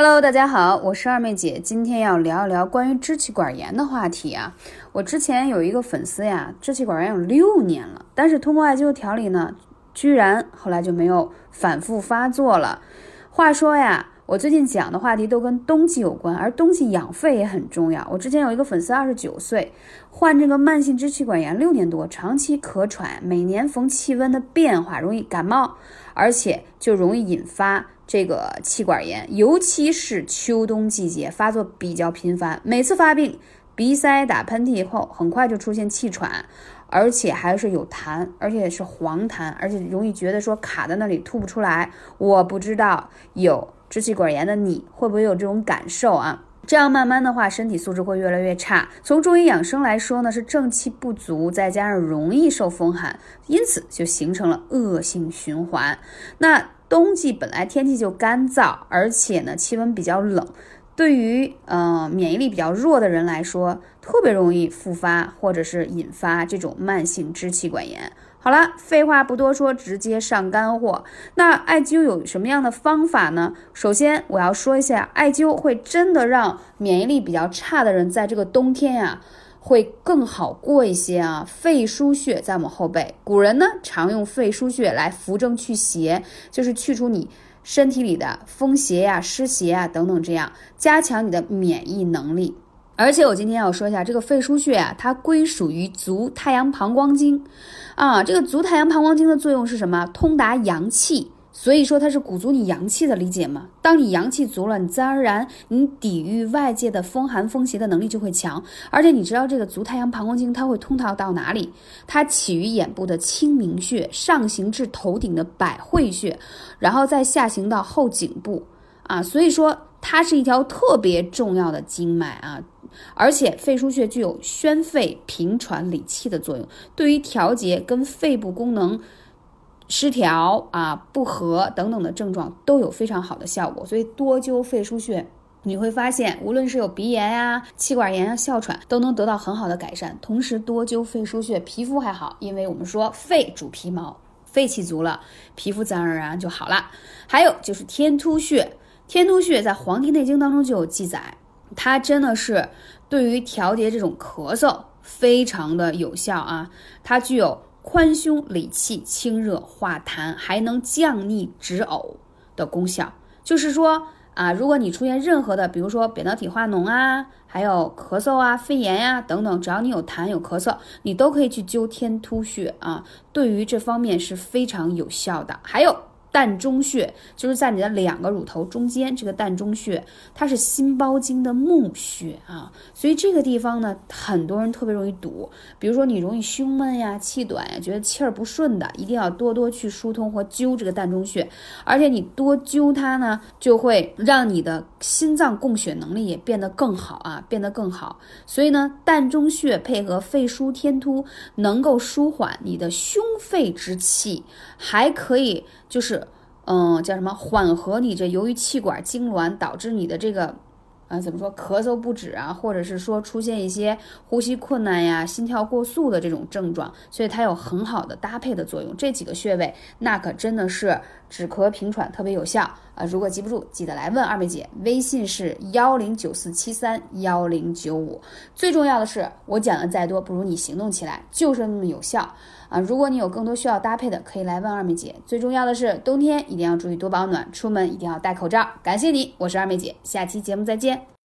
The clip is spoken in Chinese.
Hello，大家好，我是二妹姐，今天要聊一聊关于支气管炎的话题啊。我之前有一个粉丝呀，支气管炎有六年了，但是通过艾灸调理呢，居然后来就没有反复发作了。话说呀，我最近讲的话题都跟冬季有关，而冬季养肺也很重要。我之前有一个粉丝，二十九岁，患这个慢性支气管炎六年多，长期咳喘，每年逢气温的变化容易感冒，而且就容易引发。这个气管炎，尤其是秋冬季节发作比较频繁，每次发病，鼻塞、打喷嚏后，很快就出现气喘，而且还是有痰，而且是黄痰，而且容易觉得说卡在那里吐不出来。我不知道有支气管炎的你会不会有这种感受啊？这样慢慢的话，身体素质会越来越差。从中医养生来说呢，是正气不足，再加上容易受风寒，因此就形成了恶性循环。那。冬季本来天气就干燥，而且呢气温比较冷，对于呃免疫力比较弱的人来说，特别容易复发或者是引发这种慢性支气管炎。好了，废话不多说，直接上干货。那艾灸有什么样的方法呢？首先我要说一下，艾灸会真的让免疫力比较差的人在这个冬天呀。会更好过一些啊！肺腧穴在我们后背，古人呢常用肺腧穴来扶正祛邪，就是去除你身体里的风邪呀、湿邪啊等等，这样加强你的免疫能力。而且我今天要说一下这个肺腧穴啊，它归属于足太阳膀胱经啊。这个足太阳膀胱经的作用是什么？通达阳气。所以说它是鼓足你阳气的理解吗？当你阳气足了，你自然而然你抵御外界的风寒风邪的能力就会强。而且你知道这个足太阳膀胱经它会通到到哪里？它起于眼部的清明穴，上行至头顶的百会穴，然后再下行到后颈部啊。所以说它是一条特别重要的经脉啊。而且肺腧穴具有宣肺平喘理气的作用，对于调节跟肺部功能。失调啊、不和等等的症状都有非常好的效果，所以多灸肺腧穴，你会发现，无论是有鼻炎呀、气管炎啊、哮喘，都能得到很好的改善。同时，多灸肺腧穴，皮肤还好，因为我们说肺主皮毛，肺气足了，皮肤自然而然就好了。还有就是天突穴，天突穴在《黄帝内经》当中就有记载，它真的是对于调节这种咳嗽非常的有效啊，它具有。宽胸理气、清热化痰，还能降逆止呕的功效。就是说啊，如果你出现任何的，比如说扁桃体化脓啊，还有咳嗽啊、肺炎呀等等，只要你有痰有咳嗽，你都可以去灸天突穴啊，对于这方面是非常有效的。还有。膻中穴就是在你的两个乳头中间，这个膻中穴它是心包经的募穴啊，所以这个地方呢，很多人特别容易堵。比如说你容易胸闷呀、气短呀、觉得气儿不顺的，一定要多多去疏通和灸这个膻中穴。而且你多灸它呢，就会让你的心脏供血能力也变得更好啊，变得更好。所以呢，膻中穴配合肺腧天突，能够舒缓你的胸肺之气，还可以就是。嗯，叫什么？缓和你这由于气管痉挛导致你的这个。啊，怎么说咳嗽不止啊，或者是说出现一些呼吸困难呀、心跳过速的这种症状，所以它有很好的搭配的作用。这几个穴位那可真的是止咳平喘特别有效啊！如果记不住，记得来问二妹姐，微信是幺零九四七三幺零九五。最重要的是，我讲的再多，不如你行动起来，就是那么有效啊！如果你有更多需要搭配的，可以来问二妹姐。最重要的是，冬天一定要注意多保暖，出门一定要戴口罩。感谢你，我是二妹姐，下期节目再见。